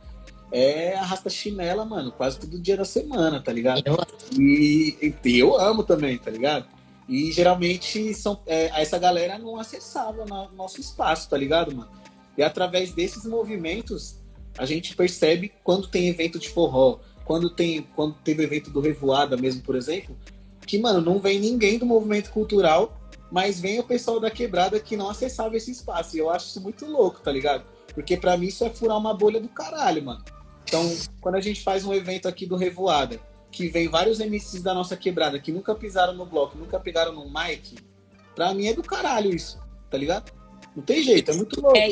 É arrasta chinela, mano, quase todo dia da semana, tá ligado? Eu... E, e eu amo também, tá ligado? E geralmente são, é, essa galera não acessava no nosso espaço, tá ligado, mano? E através desses movimentos, a gente percebe quando tem evento de forró, quando tem quando teve evento do Revoada mesmo, por exemplo, que, mano, não vem ninguém do movimento cultural mas vem o pessoal da quebrada que não acessava esse espaço. E eu acho isso muito louco, tá ligado? Porque para mim isso é furar uma bolha do caralho, mano. Então, quando a gente faz um evento aqui do Revoada, que vem vários MCs da nossa quebrada que nunca pisaram no bloco, nunca pegaram no mic, pra mim é do caralho isso, tá ligado? Não tem jeito, é muito louco. É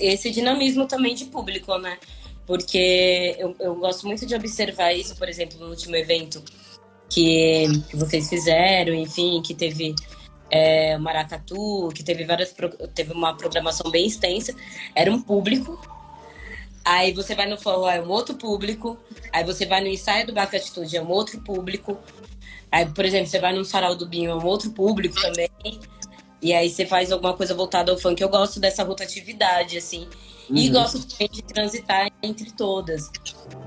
esse dinamismo também de público, né? Porque eu, eu gosto muito de observar isso, por exemplo, no último evento que, que vocês fizeram, enfim, que teve é, Maracatu, que teve várias teve uma programação bem extensa, era um público. Aí você vai no forró, é um outro público. Aí você vai no ensaio do Baca Atitude, é um outro público. Aí, por exemplo, você vai no sarau do Binho, é um outro público também. E aí você faz alguma coisa voltada ao funk. Eu gosto dessa rotatividade, assim. Uhum. E gosto também de transitar entre todas.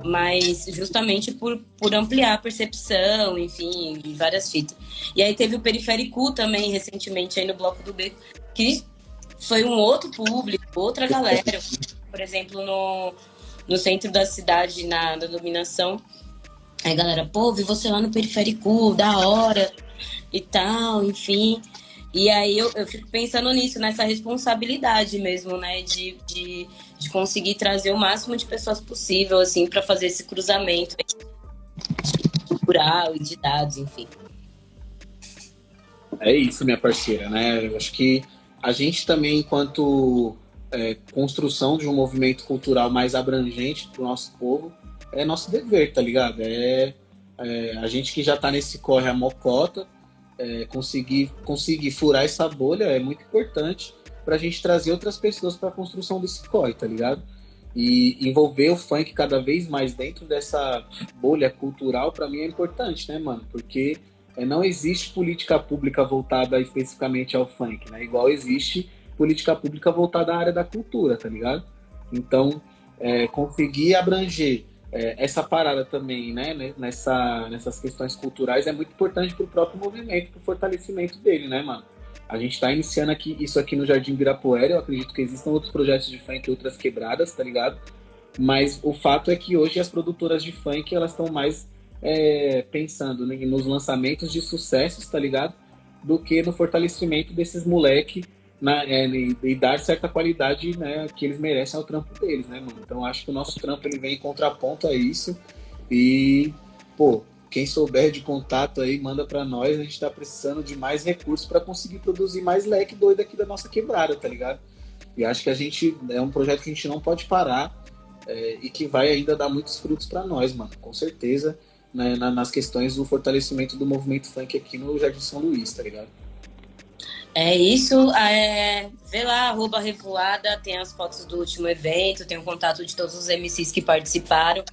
Mas justamente por, por ampliar a percepção, enfim, várias fitas. E aí teve o Periférico também, recentemente, aí no Bloco do Beco, que foi um outro público, outra galera. Por exemplo, no, no centro da cidade, na, na dominação. Aí galera, pô, vi você lá no Periférico, da hora e tal, enfim. E aí eu, eu fico pensando nisso, nessa responsabilidade mesmo, né? De, de, de conseguir trazer o máximo de pessoas possível, assim, para fazer esse cruzamento cultural e de dados, enfim. É isso, minha parceira, né? Eu acho que a gente também, enquanto é, construção de um movimento cultural mais abrangente para o nosso povo, é nosso dever, tá ligado? É, é a gente que já está nesse corre a mocota, é, conseguir, conseguir furar essa bolha é muito importante para a gente trazer outras pessoas para a construção desse corre, tá ligado? E envolver o funk cada vez mais dentro dessa bolha cultural, para mim é importante, né, mano? Porque é, não existe política pública voltada especificamente ao funk, né? Igual existe política pública voltada à área da cultura, tá ligado? Então, é, conseguir abranger é, essa parada também, né, nessa, nessas questões culturais é muito importante para o próprio movimento, para o fortalecimento dele, né, mano? A gente está iniciando aqui isso aqui no Jardim Ibirapuera, eu acredito que existam outros projetos de funk, outras quebradas, tá ligado? Mas o fato é que hoje as produtoras de funk, elas estão mais é, pensando né, nos lançamentos de sucessos, tá ligado? Do que no fortalecimento desses moleque na, é, e, dar certa qualidade né, que eles merecem ao trampo deles, né, mano? Então acho que o nosso trampo ele vem em contraponto a isso e, pô, quem souber de contato aí, manda para nós. A gente está precisando de mais recursos para conseguir produzir mais leque doido aqui da nossa quebrada, tá ligado? E acho que a gente é um projeto que a gente não pode parar é, e que vai ainda dar muitos frutos para nós, mano, com certeza, né, na, nas questões do fortalecimento do movimento funk aqui no Jardim São Luís, tá ligado? É isso, é, vê lá, arroba Revoada, tem as fotos do último evento, tem o contato de todos os MCs que participaram.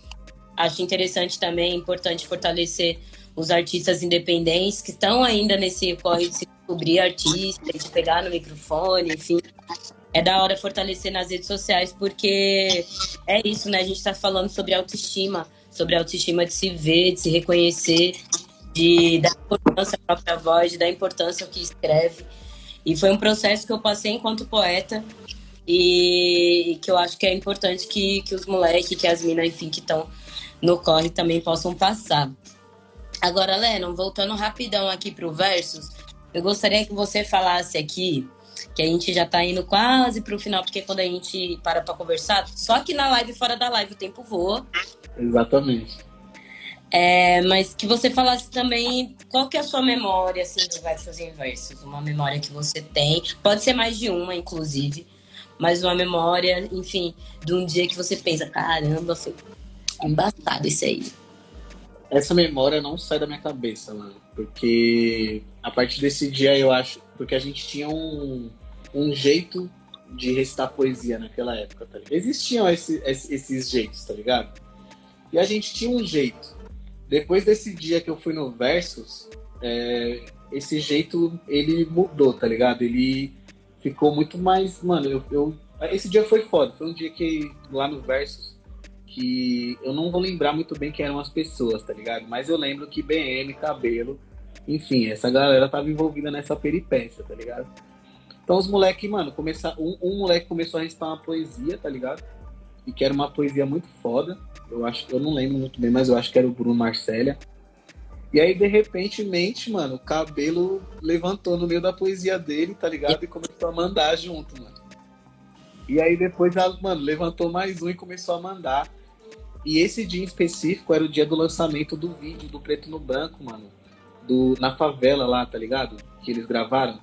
Acho interessante também, importante fortalecer os artistas independentes que estão ainda nesse corre de se descobrir artista, de pegar no microfone, enfim. É da hora fortalecer nas redes sociais, porque é isso, né? A gente está falando sobre autoestima, sobre autoestima de se ver, de se reconhecer, de dar importância à própria voz, de dar importância ao que escreve. E foi um processo que eu passei enquanto poeta e que eu acho que é importante que, que os moleques, que as minas, enfim, que estão no corre também possam passar. Agora, Lennon, voltando rapidão aqui para o Versus, eu gostaria que você falasse aqui, que a gente já está indo quase para o final, porque quando a gente para para conversar, só que na live fora da live o tempo voa. Exatamente. É, mas que você falasse também qual que é a sua memória assim, dos versos em versos, uma memória que você tem, pode ser mais de uma, inclusive, mas uma memória, enfim, de um dia que você pensa, caramba, foi embaçado isso aí. Essa memória não sai da minha cabeça, mano, porque a partir desse dia eu acho, porque a gente tinha um, um jeito de recitar poesia naquela época, tá ligado? Existiam esse, esses jeitos, tá ligado? E a gente tinha um jeito depois desse dia que eu fui no Versus, é, esse jeito ele mudou, tá ligado? Ele ficou muito mais. Mano, eu, eu, esse dia foi foda. Foi um dia que lá no Versus que eu não vou lembrar muito bem quem eram as pessoas, tá ligado? Mas eu lembro que BM, cabelo, enfim, essa galera tava envolvida nessa peripécia, tá ligado? Então os moleques, mano, começar, um, um moleque começou a recitar uma poesia, tá ligado? E que era uma poesia muito foda. Eu acho eu não lembro muito bem, mas eu acho que era o Bruno Marcélia. E aí, de repentemente, mano, o cabelo levantou no meio da poesia dele, tá ligado? E começou a mandar junto, mano. E aí depois, mano, levantou mais um e começou a mandar. E esse dia em específico era o dia do lançamento do vídeo do Preto no Branco, mano. Do, na favela lá, tá ligado? Que eles gravaram.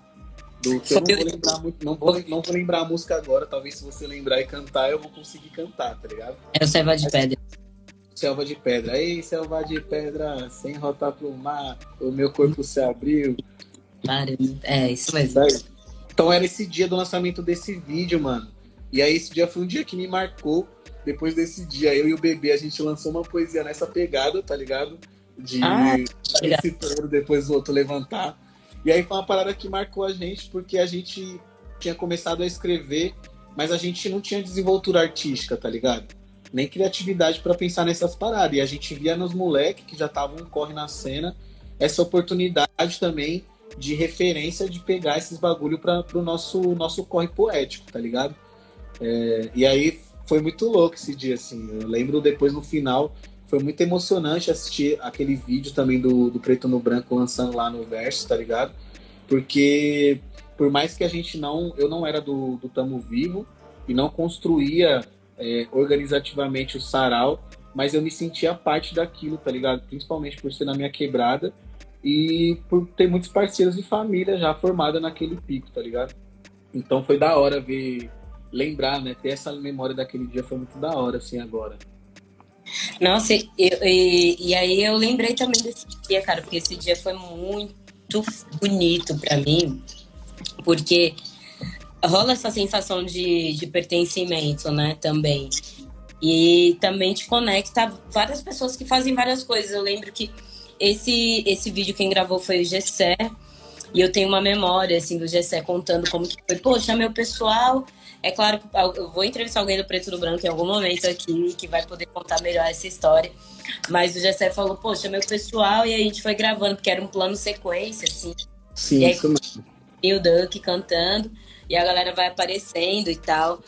Do que eu não vou lembrar muito, não vou, não vou lembrar a música agora, talvez se você lembrar e cantar, eu vou conseguir cantar, tá ligado? É o Selva de Pedra. Selva de Pedra. Ei, selva de pedra, sem rotar pro mar, o meu corpo se abriu. É, isso mesmo. Então era esse dia do lançamento desse vídeo, mano. E aí esse dia foi um dia que me marcou. Depois desse dia, eu e o bebê, a gente lançou uma poesia nessa pegada, tá ligado? De ah, esse depois o outro levantar. E aí foi uma parada que marcou a gente, porque a gente tinha começado a escrever, mas a gente não tinha desenvoltura artística, tá ligado? Nem criatividade para pensar nessas paradas. E a gente via nos moleques que já estavam corre na cena essa oportunidade também de referência de pegar esses bagulho para o nosso, nosso corre poético, tá ligado? É, e aí foi muito louco esse dia, assim. Eu lembro depois no final foi muito emocionante assistir aquele vídeo também do, do Preto no Branco lançando lá no Verso, tá ligado? Porque por mais que a gente não. Eu não era do, do Tamo Vivo e não construía é, organizativamente o sarau, mas eu me sentia parte daquilo, tá ligado? Principalmente por ser na minha quebrada e por ter muitos parceiros e família já formada naquele pico, tá ligado? Então foi da hora ver, lembrar, né? Ter essa memória daquele dia foi muito da hora, assim, agora. Nossa, e, e, e, aí eu lembrei também desse dia, cara, porque esse dia foi muito bonito para mim, porque rola essa sensação de, de pertencimento, né, também. E também te conecta várias pessoas que fazem várias coisas. Eu lembro que esse, esse vídeo quem gravou foi o Gessé, e eu tenho uma memória, assim, do Gessé contando como que foi. Poxa, meu pessoal é claro que eu vou entrevistar alguém do Preto do Branco em algum momento aqui que vai poder contar melhor essa história. Mas o Gessé falou, poxa, meu pessoal, e aí a gente foi gravando, porque era um plano sequência, assim. Sim, e aí, isso mesmo. E o Duck cantando, e a galera vai aparecendo e tal.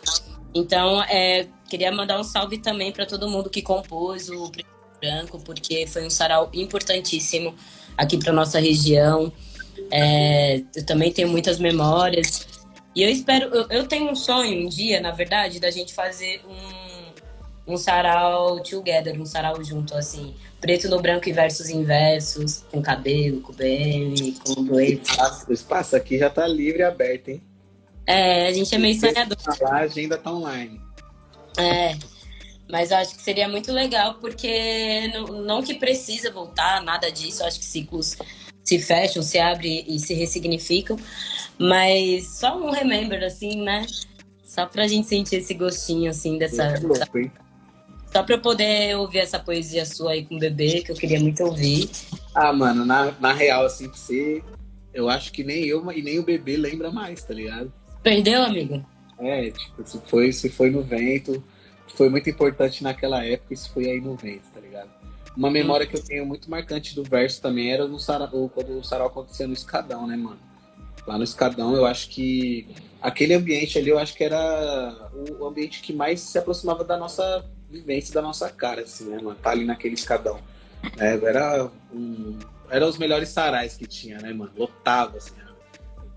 Então, é, queria mandar um salve também para todo mundo que compôs o Preto e Branco, porque foi um sarau importantíssimo aqui para nossa região. É, eu também tenho muitas memórias. E eu espero, eu, eu, tenho um sonho um dia, na verdade, da gente fazer um, um sarau together, um sarau junto, assim. preto no branco e versos inversos, com cabelo, com BM, com dois. O espaço aqui já tá livre e aberto, hein? É, a gente é meio sonhador. A agenda tá online. É, mas eu acho que seria muito legal, porque não, não que precisa voltar, nada disso. Eu acho que ciclos se fecham, se abrem e se ressignificam. Mas só um remember, assim, né? Só pra gente sentir esse gostinho, assim, dessa. É louco, hein? Só pra eu poder ouvir essa poesia sua aí com o bebê, que eu queria muito ouvir. Ah, mano, na, na real, assim, pra você, eu acho que nem eu e nem o bebê lembra mais, tá ligado? Perdeu, amigo? É, tipo, se foi, se foi no vento, foi muito importante naquela época, isso foi aí no vento, tá ligado? Uma memória que eu tenho muito marcante do verso também era no sarau, quando o sarau acontecia no escadão, né, mano? Lá no escadão, eu acho que aquele ambiente ali, eu acho que era o ambiente que mais se aproximava da nossa vivência, da nossa cara, assim, né, mano? Tá ali naquele escadão. É, era, um, era os melhores sarais que tinha, né, mano? Lotava, assim.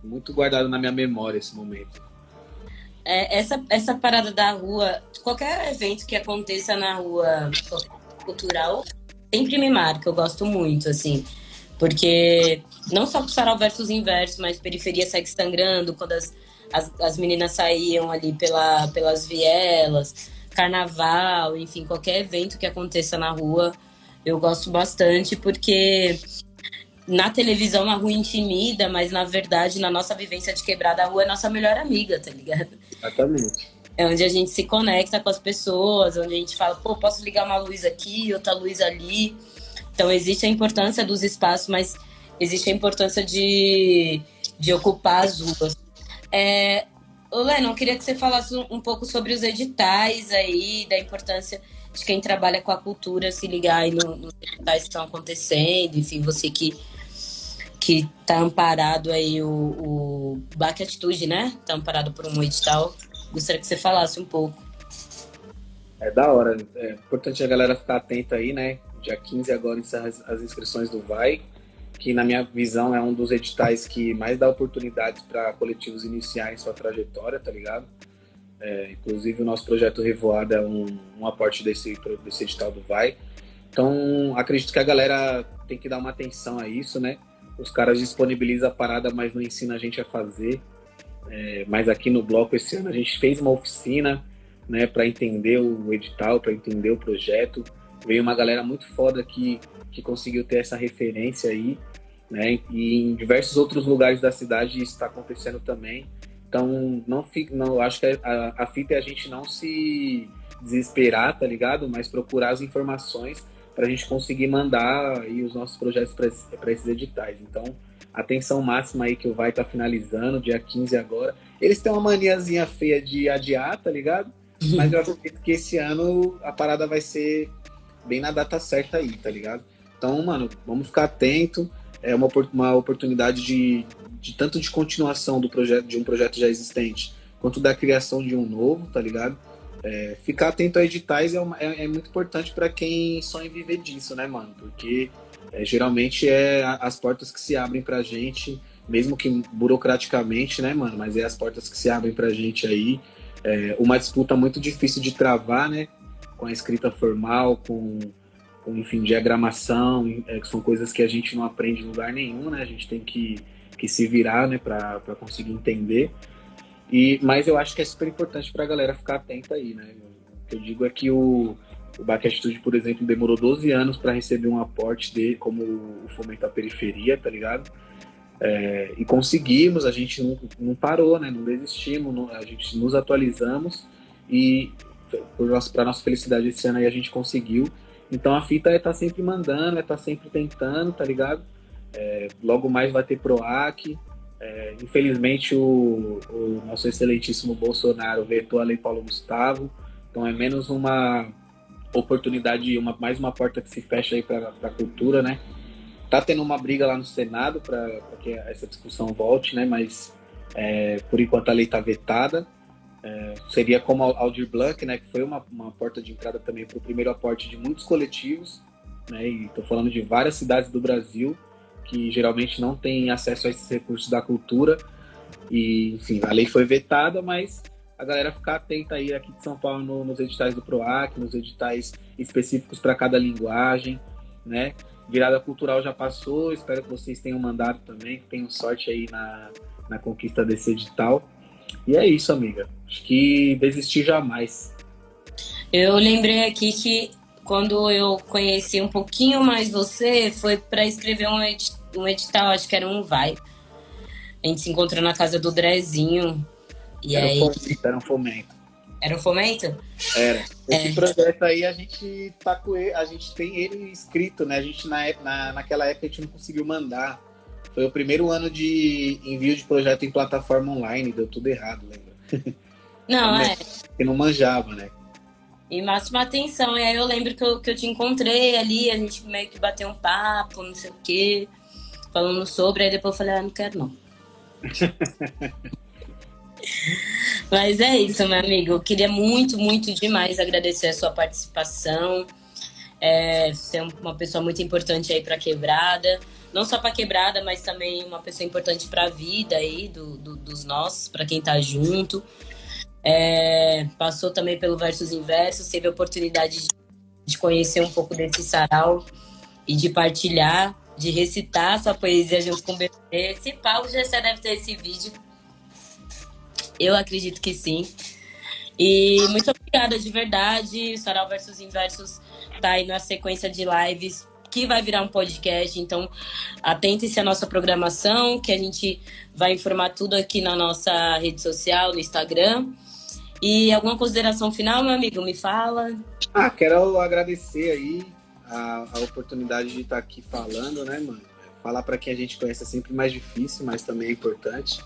Muito guardado na minha memória esse momento. É, essa, essa parada da rua, qualquer evento que aconteça na rua cultural, sempre me marca, eu gosto muito, assim. Porque não só pro Sarau versus Inverso, mas periferia segue sangrando, quando as, as, as meninas saíam ali pela, pelas vielas, carnaval, enfim, qualquer evento que aconteça na rua, eu gosto bastante, porque na televisão a rua intimida, mas na verdade, na nossa vivência de quebrada, a rua é nossa melhor amiga, tá ligado? Exatamente. É onde a gente se conecta com as pessoas, onde a gente fala, pô, posso ligar uma luz aqui, outra luz ali. Então existe a importância dos espaços, mas existe a importância de, de ocupar as ruas. É, Lennon, queria que você falasse um pouco sobre os editais aí, da importância de quem trabalha com a cultura se ligar aí nos editais que estão acontecendo, enfim, você que que tá amparado aí o, o Baque Atitude, né? Tá amparado por um edital. Gostaria que você falasse um pouco. É da hora. É importante a galera ficar atenta aí, né? Dia 15 agora encerra as inscrições do VAI, que na minha visão é um dos editais que mais dá oportunidades para coletivos iniciarem sua trajetória, tá ligado? É, inclusive o nosso projeto Revoada é um, um aporte desse, desse edital do VAI. Então acredito que a galera tem que dar uma atenção a isso, né? os caras disponibilizam a parada, mas não ensina a gente a fazer. É, mas aqui no bloco esse ano a gente fez uma oficina, né, para entender o edital, para entender o projeto. Veio uma galera muito foda que, que conseguiu ter essa referência aí, né? E em diversos outros lugares da cidade isso está acontecendo também. Então não não, acho que a, a fita é a gente não se desesperar, tá ligado? Mas procurar as informações para a gente conseguir mandar aí os nossos projetos para esses editais. Então, atenção máxima aí que o Vai tá finalizando, dia 15 agora. Eles têm uma maniazinha feia de adiar, tá ligado? Mas eu acredito que esse ano a parada vai ser bem na data certa aí, tá ligado? Então, mano, vamos ficar atento. É uma, uma oportunidade de, de tanto de continuação do projeto de um projeto já existente, quanto da criação de um novo, tá ligado? É, ficar atento a editais é, uma, é, é muito importante para quem sonha em viver disso, né, mano? Porque é, geralmente é as portas que se abrem pra gente, mesmo que burocraticamente, né, mano? Mas é as portas que se abrem pra gente aí. É uma disputa muito difícil de travar, né? Com a escrita formal, com, com enfim, diagramação, é, que são coisas que a gente não aprende em lugar nenhum, né? A gente tem que, que se virar, né, para conseguir entender. E, mas eu acho que é super importante para a galera ficar atenta aí, né? O que eu digo é que o, o Baque por exemplo, demorou 12 anos para receber um aporte de como o Fomento à Periferia, tá ligado? É, e conseguimos, a gente não, não parou, né? Não desistimos, não, a gente nos atualizamos e para nossa felicidade esse ano aí a gente conseguiu. Então a fita é tá sempre mandando, é tá sempre tentando, tá ligado? É, logo mais vai ter PROAC, é, infelizmente, o, o, nosso excelentíssimo Bolsonaro vetou a Lei Paulo Gustavo, então é menos uma oportunidade, uma, mais uma porta que se fecha aí para a cultura, né? Tá tendo uma briga lá no Senado para que essa discussão volte, né? Mas é, por enquanto a lei está vetada. É, seria como a Aldir Blanc, né? Que foi uma, uma porta de entrada também para o primeiro aporte de muitos coletivos, né? E estou falando de várias cidades do Brasil que geralmente não tem acesso a esses recursos da cultura. E, enfim, a lei foi vetada, mas a galera ficar atenta aí aqui de São Paulo no, nos editais do PROAC, nos editais específicos para cada linguagem. né? Virada cultural já passou, espero que vocês tenham mandado também, que tenham sorte aí na, na conquista desse edital. E é isso, amiga. Acho que desistir jamais. Eu lembrei aqui que quando eu conheci um pouquinho mais você, foi para escrever um, edi um edital, acho que era um vai. A gente se encontrou na casa do Drezinho. E era aí. Um fomento, era um fomento. Era um fomento? Era. Esse é. projeto aí a gente tá com ele, a gente tem ele escrito, né? A gente na, na, naquela época a gente não conseguiu mandar. Foi o primeiro ano de envio de projeto em plataforma online, deu tudo errado, lembra? Não, é. Porque não manjava, né? E máxima atenção. E aí eu lembro que eu, que eu te encontrei ali, a gente meio que bateu um papo, não sei o quê, falando sobre, aí depois eu falei, ah, não quero não. Mas é isso, meu amigo. Eu queria muito, muito demais agradecer a sua participação. É, ser uma pessoa muito importante aí para quebrada, não só para quebrada, mas também uma pessoa importante para a vida aí do, do, dos nossos, para quem tá junto. É, passou também pelo Versos Inversos, teve a oportunidade de, de conhecer um pouco desse sarau e de partilhar, de recitar sua poesia junto com o bebê. Esse Paulo já deve ter esse vídeo eu acredito que sim. E muito obrigada de verdade. Sarau versus Inversos tá aí na sequência de lives que vai virar um podcast. Então, atente-se à nossa programação, que a gente vai informar tudo aqui na nossa rede social, no Instagram. E alguma consideração final, meu amigo? Me fala. Ah, quero agradecer aí a, a oportunidade de estar aqui falando, né, mano? Falar para quem a gente conhece é sempre mais difícil, mas também é importante.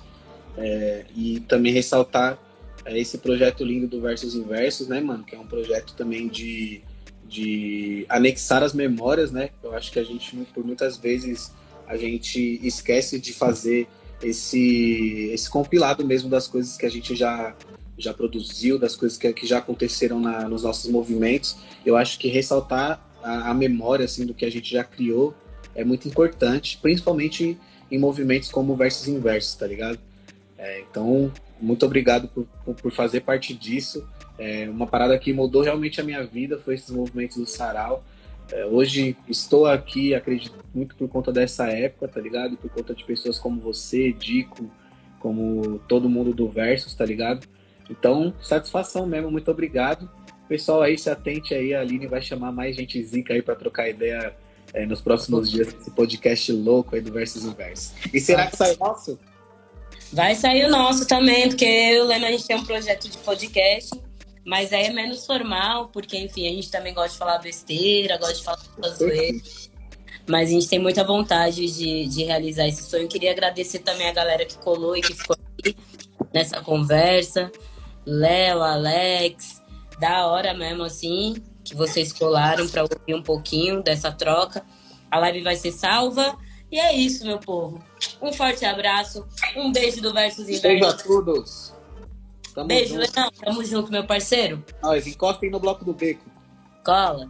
É, e também ressaltar é, esse projeto lindo do Versos Inversos, né, mano? Que é um projeto também de, de anexar as memórias, né? Eu acho que a gente, por muitas vezes, a gente esquece de fazer esse, esse compilado mesmo das coisas que a gente já, já produziu, das coisas que, que já aconteceram na, nos nossos movimentos. Eu acho que ressaltar a, a memória, assim, do que a gente já criou é muito importante, principalmente em movimentos como Versos Inversos, tá ligado? É, então, muito obrigado por, por fazer parte disso. É, uma parada que mudou realmente a minha vida foi esses movimentos do sarau. É, hoje estou aqui, acredito muito por conta dessa época, tá ligado? Por conta de pessoas como você, Dico, como todo mundo do Versus, tá ligado? Então, satisfação mesmo, muito obrigado. Pessoal aí, se atente aí, a Aline vai chamar mais gente zica aí para trocar ideia é, nos próximos dias desse podcast louco aí do Versus Inverso. E será que sai nosso? Vai sair o nosso também, porque eu lembro a gente tem um projeto de podcast, mas aí é menos formal, porque, enfim, a gente também gosta de falar besteira, gosta de falar zoeiras. Mas a gente tem muita vontade de, de realizar esse sonho. Queria agradecer também a galera que colou e que ficou aqui nessa conversa. Léo, Alex, da hora mesmo, assim, que vocês colaram para ouvir um pouquinho dessa troca. A live vai ser salva. E é isso, meu povo. Um forte abraço. Um beijo do Versus Inversos. Beijo a todos. Tamo beijo, junto. Leão. Tamo junto, meu parceiro. Nós, encostem no bloco do beco. Cola.